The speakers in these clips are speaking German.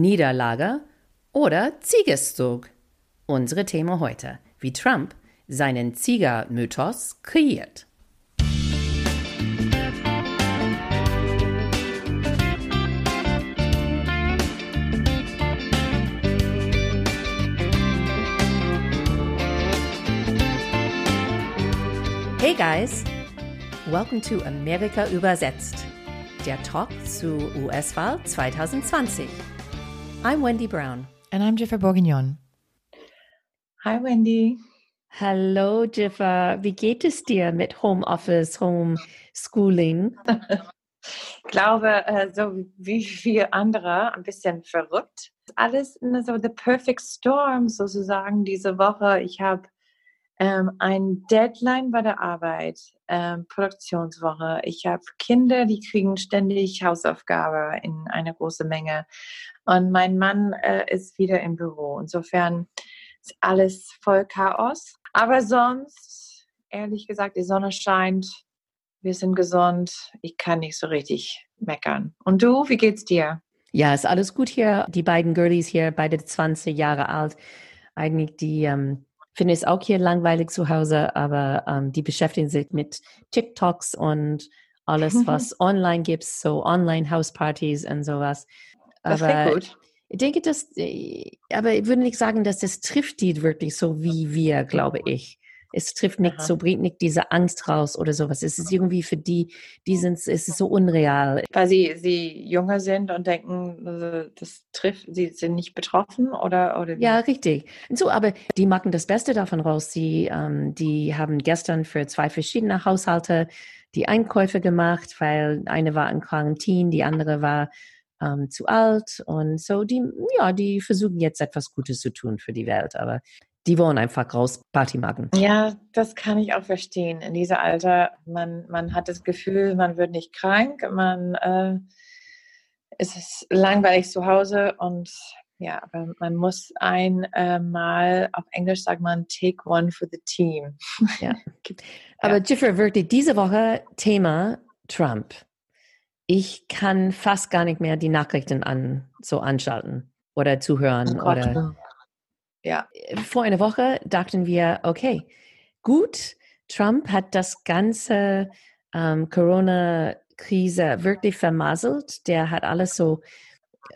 Niederlage oder Siegeszug? Unsere Thema heute, wie Trump seinen Siegermythos kreiert. Hey guys, welcome to Amerika übersetzt, der Talk zu US-Wahl 2020. I'm Wendy Brown. And I'm Jiffer Bourguignon. Hi Wendy. Hallo Jiffer, wie geht es dir mit Homeoffice, Homeschooling? ich glaube, äh, so wie viele andere, ein bisschen verrückt. Alles so the perfect storm sozusagen diese Woche. Ich habe ähm, ein Deadline bei der Arbeit, ähm, Produktionswoche. Ich habe Kinder, die kriegen ständig Hausaufgabe in eine große Menge. Und mein Mann äh, ist wieder im Büro. Insofern ist alles voll Chaos. Aber sonst, ehrlich gesagt, die Sonne scheint. Wir sind gesund. Ich kann nicht so richtig meckern. Und du, wie geht's dir? Ja, ist alles gut hier. Die beiden Girlies hier, beide 20 Jahre alt. Eigentlich die ähm, finde es auch hier langweilig zu Hause, aber ähm, die beschäftigen sich mit TikToks und alles, was online gibt, so Online-Hauspartys und sowas. Das aber gut. Ich denke, dass, äh, aber ich würde nicht sagen, dass das trifft die wirklich so wie wir, glaube ich. Es trifft nicht Aha. so, bringt nicht diese Angst raus oder sowas. Es ist irgendwie für die, die sind, es ist so unreal. Weil sie, sie jünger sind und denken, also, das trifft, sie sind nicht betroffen oder, oder wie? Ja, richtig. Und so, aber die machen das Beste davon raus. Sie, ähm, die haben gestern für zwei verschiedene Haushalte die Einkäufe gemacht, weil eine war in Quarantin, die andere war ähm, zu alt und so die ja die versuchen jetzt etwas Gutes zu tun für die Welt aber die wollen einfach raus Party machen. Ja, das kann ich auch verstehen. In diesem Alter, man, man hat das Gefühl, man wird nicht krank, man äh, es ist langweilig zu Hause und ja, aber man muss einmal, äh, auf Englisch sagt man, take one for the team. Ja. aber ja. Jiffer, wirklich diese Woche Thema Trump. Ich kann fast gar nicht mehr die Nachrichten an, so anschalten oder zuhören oh oder ja. Vor einer Woche dachten wir, okay, gut, Trump hat das ganze ähm, Corona-Krise wirklich vermasselt. Der hat alles so,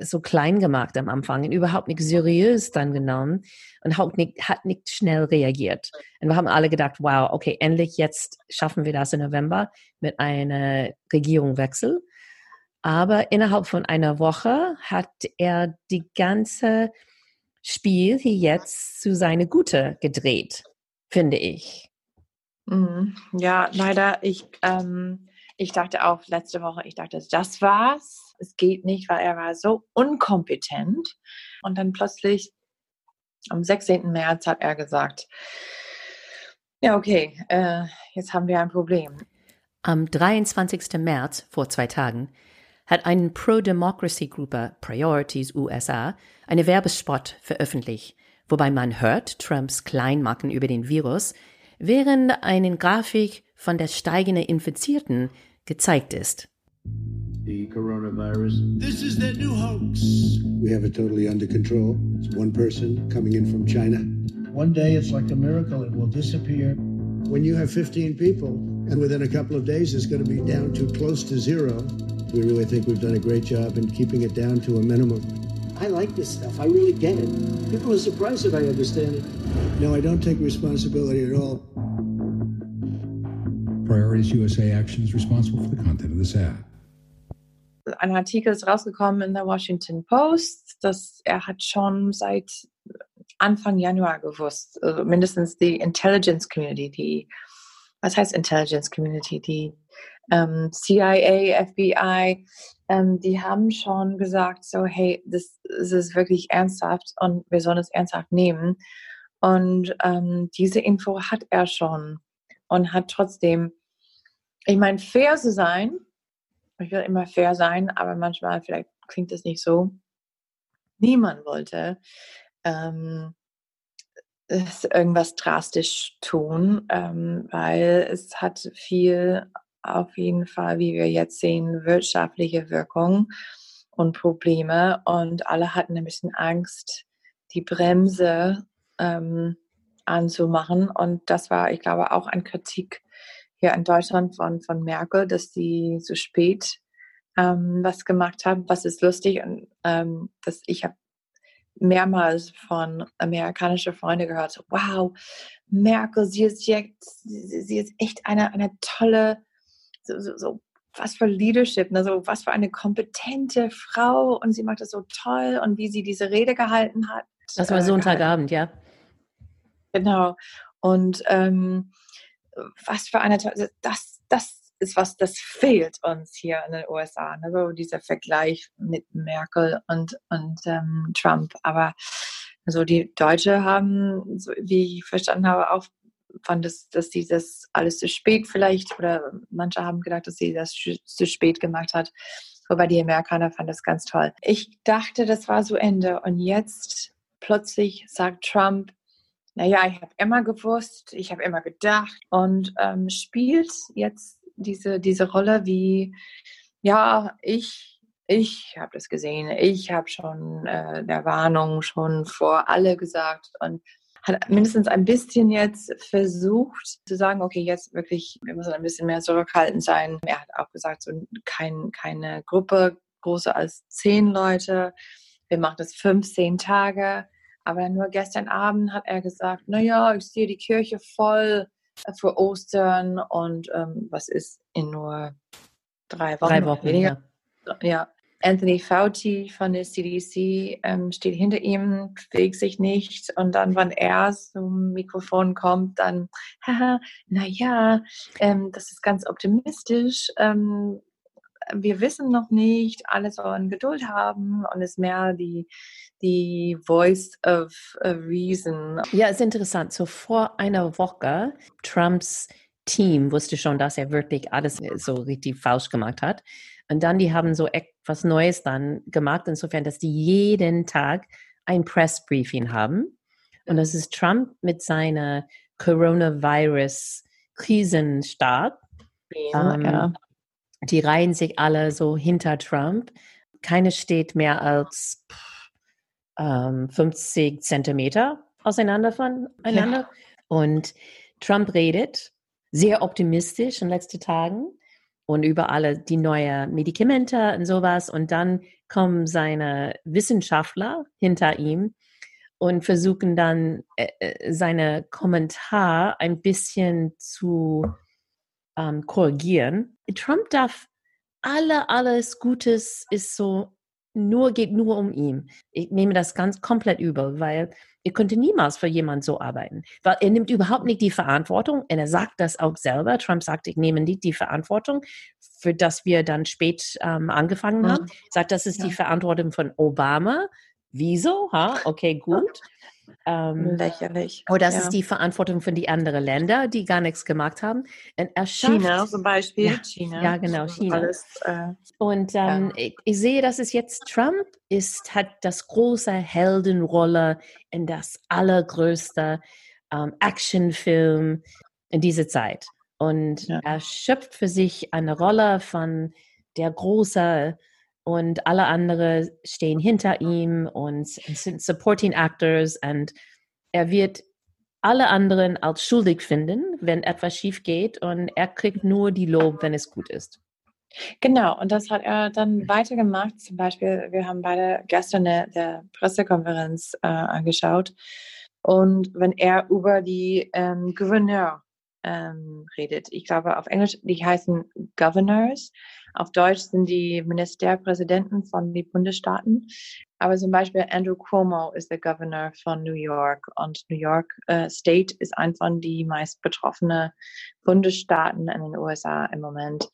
so klein gemacht am Anfang und überhaupt nicht seriös dann genommen und hat nicht, hat nicht schnell reagiert. Und wir haben alle gedacht, wow, okay, endlich jetzt schaffen wir das im November mit einer Regierungswechsel. Aber innerhalb von einer Woche hat er die ganze Spiel hier jetzt zu seine Gute gedreht, finde ich. Mhm. Ja, leider, ich, ähm, ich dachte auch letzte Woche, ich dachte, das war's. Es geht nicht, weil er war so unkompetent. Und dann plötzlich am 16. März hat er gesagt, ja, okay, äh, jetzt haben wir ein Problem. Am 23. März, vor zwei Tagen, hat eine Pro-Democracy-Gruppe Priorities USA eine Werbespot veröffentlicht, wobei man hört Trumps Kleinmachen über den Virus, während eine Grafik von der steigenden Infizierten gezeigt ist. The coronavirus. This is their new hoax. We have it totally under control. It's one person coming in from China. One day it's like a miracle, it will disappear. When you have 15 people, and within a couple of days it's going to be down to close to zero, we really think we've done a great job in keeping it down to a minimum. I like this stuff. I really get it. People are surprised if I understand it. No, I don't take responsibility at all. Priorities USA Action is responsible for the content of this ad. Ein Artikel ist rausgekommen in der Washington Post, dass er hat schon seit Anfang Januar gewusst, also mindestens die Intelligence Community, die, was heißt Intelligence Community, die ähm, CIA, FBI, ähm, die haben schon gesagt, so, hey, das, das, ist wirklich ernsthaft und wir sollen es ernsthaft nehmen. Und ähm, diese Info hat er schon und hat trotzdem, ich meine, fair zu sein, ich will immer fair sein, aber manchmal vielleicht klingt es nicht so. Niemand wollte ähm, irgendwas drastisch tun, ähm, weil es hat viel auf jeden Fall, wie wir jetzt sehen, wirtschaftliche Wirkung. und Probleme und alle hatten ein bisschen Angst, die Bremse ähm, anzumachen. Und das war, ich glaube, auch ein Kritik hier in Deutschland von, von Merkel, dass sie so spät ähm, was gemacht haben. Was ist lustig und ähm, dass ich habe mehrmals von amerikanischen Freunden gehört, so, wow, Merkel, sie ist jetzt, sie ist echt eine, eine tolle, so, so, so was für Leadership, ne? so, was für eine kompetente Frau und sie macht das so toll und wie sie diese Rede gehalten hat. Das war äh, Sonntagabend, ja. Genau. Und ähm, was für eine, das, das ist was, das fehlt uns hier in den USA. Also dieser Vergleich mit Merkel und, und ähm, Trump. Aber also die Deutsche haben, so wie ich verstanden habe, auch fand es, dass sie das alles zu spät vielleicht oder manche haben gedacht, dass sie das zu spät gemacht hat. Aber die Amerikaner fanden das ganz toll. Ich dachte, das war so Ende. Und jetzt plötzlich sagt Trump, naja, ich habe immer gewusst, ich habe immer gedacht und ähm, spielt jetzt diese, diese Rolle wie, ja, ich, ich habe das gesehen, ich habe schon äh, der Warnung schon vor alle gesagt und hat mindestens ein bisschen jetzt versucht zu sagen, okay, jetzt wirklich, wir müssen ein bisschen mehr zurückhaltend sein. Er hat auch gesagt, so kein, keine Gruppe größer als zehn Leute. Wir machen das 15 Tage. Aber nur gestern Abend hat er gesagt, naja, ich sehe die Kirche voll für Ostern und ähm, was ist in nur drei Wochen? Drei Wochen, weniger. Ja. ja. Anthony Fauci von der CDC ähm, steht hinter ihm, bewegt sich nicht. Und dann, wenn er zum Mikrofon kommt, dann, haha, naja, ähm, das ist ganz optimistisch. Ähm, wir wissen noch nicht, alle sollen Geduld haben und es ist mehr die, die Voice of Reason. Ja, ist interessant. So vor einer Woche, Trumps Team wusste schon, dass er wirklich alles so richtig falsch gemacht hat. Und dann, die haben so etwas Neues dann gemacht, insofern, dass die jeden Tag ein Pressbriefing haben. Und das ist Trump mit seiner Coronavirus-Krisenstab. Ja, ähm, ja. Die reihen sich alle so hinter Trump. Keine steht mehr als ähm, 50 Zentimeter auseinander voneinander. Ja. Und Trump redet sehr optimistisch in den letzten Tagen und über alle die neuen Medikamente und sowas. Und dann kommen seine Wissenschaftler hinter ihm und versuchen dann äh, äh seine Kommentar ein bisschen zu ähm, korrigieren. Trump darf alle, alles Gutes ist so nur, geht nur um ihn. Ich nehme das ganz komplett übel, weil ihr könnte niemals für jemanden so arbeiten. Weil er nimmt überhaupt nicht die Verantwortung und er sagt das auch selber. Trump sagt, ich nehme nicht die Verantwortung, für das wir dann spät ähm, angefangen haben. Ja. Sagt, das ist ja. die Verantwortung von Obama. Wieso? Ha? Okay, gut. Ähm, Lächerlich. Aber das ja. ist die Verantwortung von die anderen Länder, die gar nichts gemacht haben. China zum Beispiel. Ja, China. Ja, genau, China. Alles, äh, Und ähm, ja. ich, ich, sehe, dass es jetzt Trump ist, hat das große Heldenrolle in das allergrößte ähm, Actionfilm in dieser Zeit. Und er schöpft für sich eine Rolle von der große und alle anderen stehen hinter ihm und sind Supporting Actors und er wird alle anderen als schuldig finden, wenn etwas schief geht und er kriegt nur die Lob, wenn es gut ist. Genau, und das hat er dann weitergemacht. Zum Beispiel, wir haben beide gestern der, der Pressekonferenz äh, angeschaut. Und wenn er über die ähm, Gouverneur ähm, redet, ich glaube auf Englisch, die heißen Governors, auf Deutsch sind die Ministerpräsidenten von den Bundesstaaten. Aber zum Beispiel Andrew Cuomo ist der Governor von New York und New York äh, State ist ein von die meist betroffenen Bundesstaaten in den USA im Moment.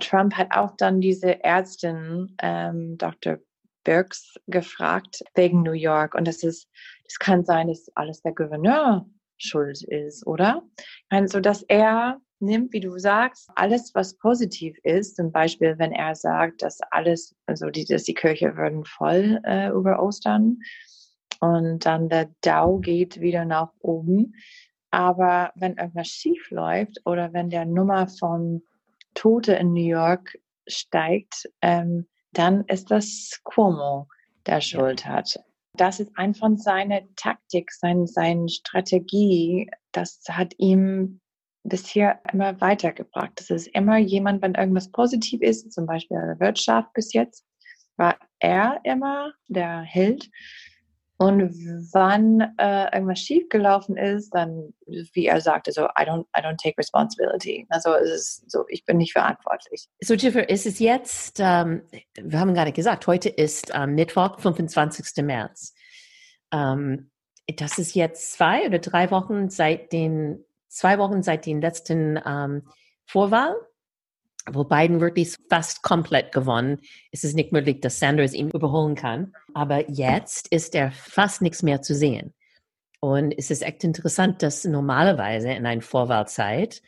Trump hat auch dann diese Ärztin, ähm, Dr. Birks, gefragt wegen New York. Und das ist, das kann sein, dass alles der Gouverneur schuld ist, oder? Also, dass er nimmt, wie du sagst, alles, was positiv ist. Zum Beispiel, wenn er sagt, dass alles, also die, dass die Kirche werden voll äh, über Ostern und dann der Dow geht wieder nach oben. Aber wenn irgendwas schief läuft oder wenn der Nummer von Tote in New York steigt, ähm, dann ist das Cuomo, der Schuld hat. Das ist einfach seine Taktik, sein, seine Strategie. Das hat ihm bisher immer weitergebracht. Das ist immer jemand, wenn irgendwas positiv ist, zum Beispiel in der Wirtschaft bis jetzt, war er immer der Held. Und wann äh, irgendwas schiefgelaufen ist, dann, wie er sagte, so, I don't, I don't take responsibility. Also es ist so, ich bin nicht verantwortlich. So, Jennifer, ist es jetzt, ähm, wir haben gar nicht gesagt, heute ist ähm, Mittwoch, 25. März. Ähm, das ist jetzt zwei oder drei Wochen seit den, zwei Wochen seit den letzten ähm, Vorwahl wo Biden wirklich fast komplett gewonnen. Es ist nicht möglich, dass Sanders ihn überholen kann. Aber jetzt ist er fast nichts mehr zu sehen. Und es ist echt interessant, dass normalerweise in einer Vorwahlzeit,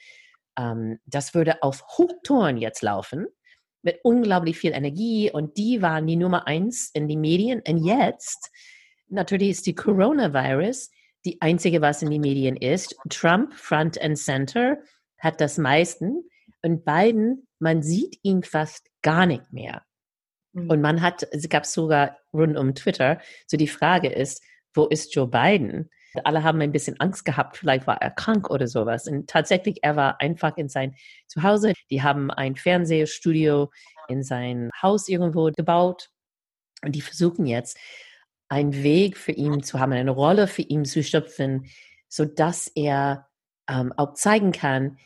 ähm, das würde auf Hochtouren jetzt laufen, mit unglaublich viel Energie. Und die waren die Nummer eins in die Medien. Und jetzt, natürlich ist die Coronavirus die einzige, was in die Medien ist. Trump, Front and Center, hat das meisten. Und Biden, man sieht ihn fast gar nicht mehr. Mhm. Und man hat, es gab sogar rund um Twitter, so die Frage ist, wo ist Joe Biden? Alle haben ein bisschen Angst gehabt, vielleicht war er krank oder sowas. Und tatsächlich, er war einfach in sein Zuhause. Die haben ein Fernsehstudio in sein Haus irgendwo gebaut. Und die versuchen jetzt, einen Weg für ihn zu haben, eine Rolle für ihn zu schöpfen, sodass er ähm, auch zeigen kann,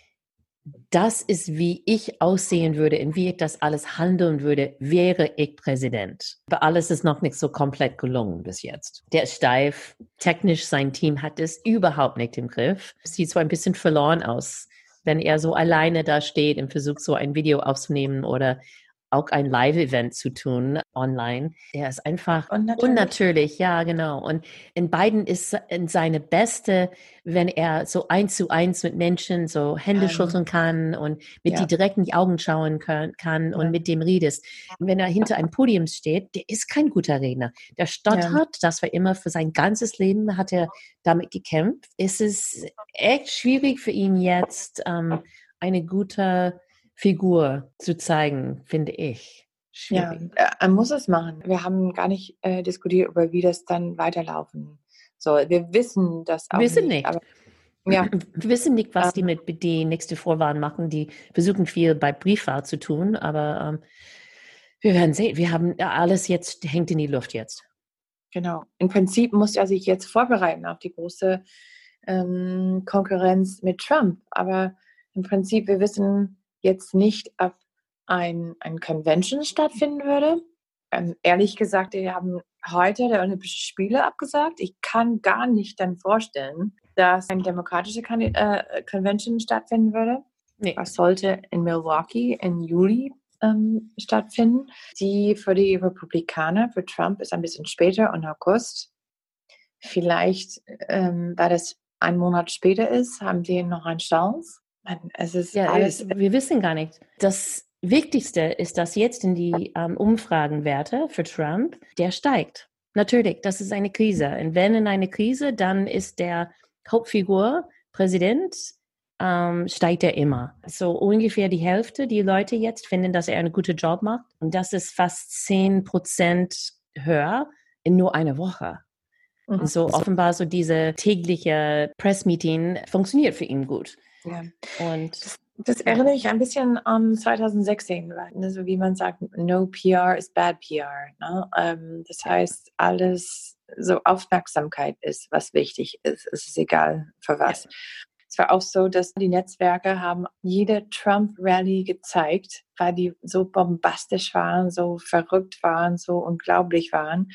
das ist, wie ich aussehen würde und wie ich das alles handeln würde, wäre ich Präsident. Aber alles ist noch nicht so komplett gelungen bis jetzt. Der ist steif. Technisch, sein Team hat es überhaupt nicht im Griff. Sieht so ein bisschen verloren aus, wenn er so alleine da steht und versucht, so ein Video aufzunehmen oder auch ein Live-Event zu tun online. Er ist einfach unnatürlich. unnatürlich. ja, genau. Und in beiden ist in seine beste, wenn er so eins zu eins mit Menschen so Hände um, schütteln kann und mit ja. die direkt in die Augen schauen kann, kann ja. und mit dem redest. Und wenn er hinter einem Podium steht, der ist kein guter Redner. Der stottert, ja. das war immer für sein ganzes Leben, hat er damit gekämpft. Es ist echt schwierig für ihn jetzt, ähm, eine gute Figur zu zeigen, finde ich. Schwierig. Ja, er muss es machen. Wir haben gar nicht äh, diskutiert über, wie das dann weiterlaufen soll. Wir wissen das auch wissen nicht. nicht. Aber, ja. Wir wissen nicht, was die ähm. mit die nächste Vorwahl machen. Die versuchen viel bei Briefwahl zu tun, aber ähm, wir werden sehen. Wir haben alles jetzt, hängt in die Luft jetzt. Genau. Im Prinzip muss er sich jetzt vorbereiten auf die große ähm, Konkurrenz mit Trump. Aber im Prinzip, wir wissen, jetzt nicht auf ein, ein Convention stattfinden würde. Ähm, ehrlich gesagt, wir haben heute der Olympische Spiele abgesagt. Ich kann gar nicht dann vorstellen, dass eine demokratische Kon äh, Convention stattfinden würde. Nee. Was sollte in Milwaukee im Juli ähm, stattfinden. Die für die Republikaner, für Trump ist ein bisschen später im August. Vielleicht, ähm, weil das ein Monat später ist, haben sie noch eine Chance. Man, es ist ja, alles. Wir wissen gar nicht. Das Wichtigste ist, dass jetzt in die ähm, Umfragenwerte für Trump, der steigt. Natürlich, das ist eine Krise. Und wenn in eine Krise, dann ist der Hauptfigur Präsident, ähm, steigt er immer. So ungefähr die Hälfte, die Leute jetzt finden, dass er einen guten Job macht. Und das ist fast 10 Prozent höher in nur einer Woche. Mhm. So offenbar so diese tägliche Pressmeeting funktioniert für ihn gut. Ja. Und das, das erinnere ich ein bisschen an 2016, ne, so wie man sagt, no PR is bad PR. Ne? Ähm, das heißt, alles so Aufmerksamkeit ist, was wichtig ist. Es ist egal für was. Ja. Es war auch so, dass die Netzwerke haben jede Trump-Rally gezeigt, weil die so bombastisch waren, so verrückt waren, so unglaublich waren.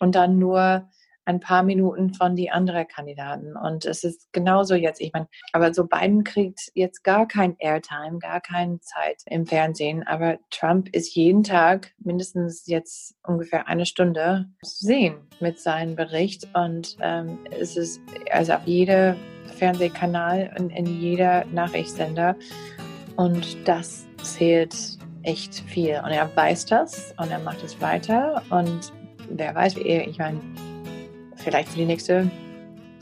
Und dann nur ein paar Minuten von die anderen Kandidaten. Und es ist genauso jetzt. Ich meine, aber so Biden kriegt jetzt gar kein Airtime, gar keine Zeit im Fernsehen. Aber Trump ist jeden Tag mindestens jetzt ungefähr eine Stunde zu sehen mit seinem Bericht. Und ähm, es ist also auf jedem Fernsehkanal und in jeder Nachrichtssender. Und das zählt echt viel. Und er weiß das und er macht es weiter. Und wer weiß, wie er, ich meine, vielleicht für die nächsten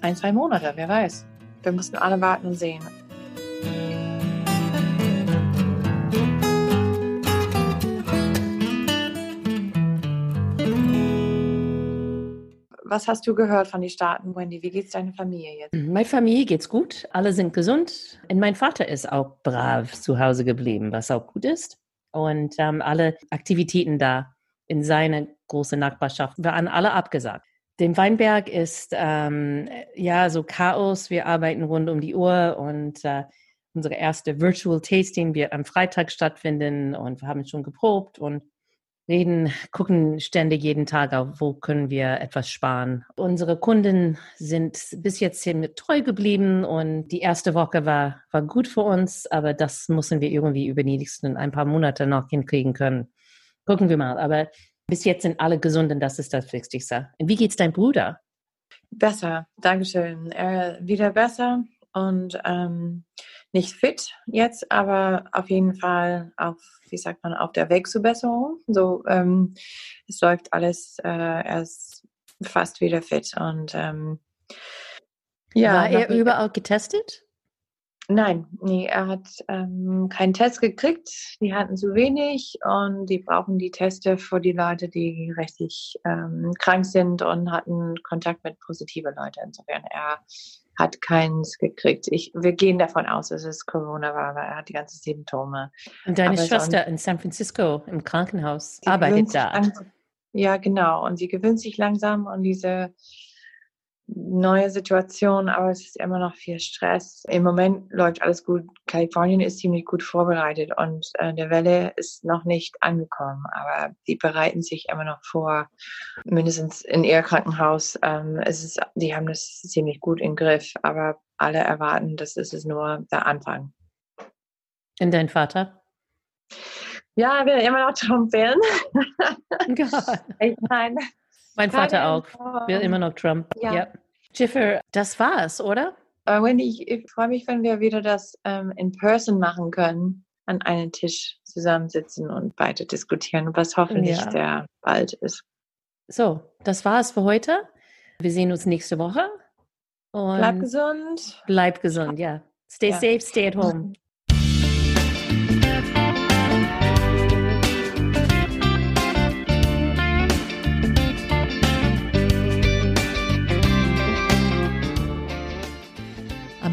ein, zwei Monate, wer weiß. Wir müssen alle warten und sehen. Was hast du gehört von den Staaten, Wendy? Wie geht es deiner Familie jetzt? Mhm, Meine Familie geht's gut. Alle sind gesund. Und mein Vater ist auch brav zu Hause geblieben, was auch gut ist. Und ähm, alle Aktivitäten da in seiner großen Nachbarschaft waren alle abgesagt. Dem Weinberg ist ähm, ja so Chaos. Wir arbeiten rund um die Uhr und äh, unsere erste Virtual Tasting wird am Freitag stattfinden und wir haben schon geprobt und reden, gucken ständig jeden Tag auf, wo können wir etwas sparen. Unsere Kunden sind bis jetzt ziemlich treu geblieben und die erste Woche war, war gut für uns, aber das müssen wir irgendwie über die nächsten ein paar Monate noch hinkriegen können. Gucken wir mal. Aber bis jetzt sind alle gesund und das ist das Wichtigste. Wie geht's dein Bruder? Besser, Dankeschön. Er wieder besser und ähm, nicht fit jetzt, aber auf jeden Fall auf, wie sagt man, auf der Weg zur Besserung. So, ähm, es läuft alles, äh, er ist fast wieder fit und ähm, ja. War er überall getestet? Nein, nee, er hat ähm, keinen Test gekriegt. Die hatten zu wenig und die brauchen die Teste für die Leute, die richtig ähm, krank sind und hatten Kontakt mit positiven Leuten. Insofern er hat keins gekriegt. Ich, wir gehen davon aus, dass es Corona war, weil er hat die ganzen Symptome. Und deine Aber Schwester in San Francisco im Krankenhaus arbeitet da. Ja, genau. Und sie gewöhnt sich langsam an diese neue Situation, aber es ist immer noch viel Stress. Im Moment läuft alles gut. Kalifornien ist ziemlich gut vorbereitet und äh, der Welle ist noch nicht angekommen, aber die bereiten sich immer noch vor, mindestens in ihr Krankenhaus. Ähm, es ist, die haben das ziemlich gut im Griff, aber alle erwarten, das ist es nur der Anfang. Und dein Vater? Ja, er will immer noch Trump wählen. ich meine, mein Vater auch. Will immer noch Trump. Ja. ja. Jiffer, das war's, oder? Uh, Wendy, ich, ich freue mich, wenn wir wieder das ähm, in person machen können, an einem Tisch zusammensitzen und weiter diskutieren, was hoffentlich ja. sehr bald ist. So, das war's für heute. Wir sehen uns nächste Woche. Und bleib gesund. Bleib gesund, ja. Stay ja. safe, stay at home.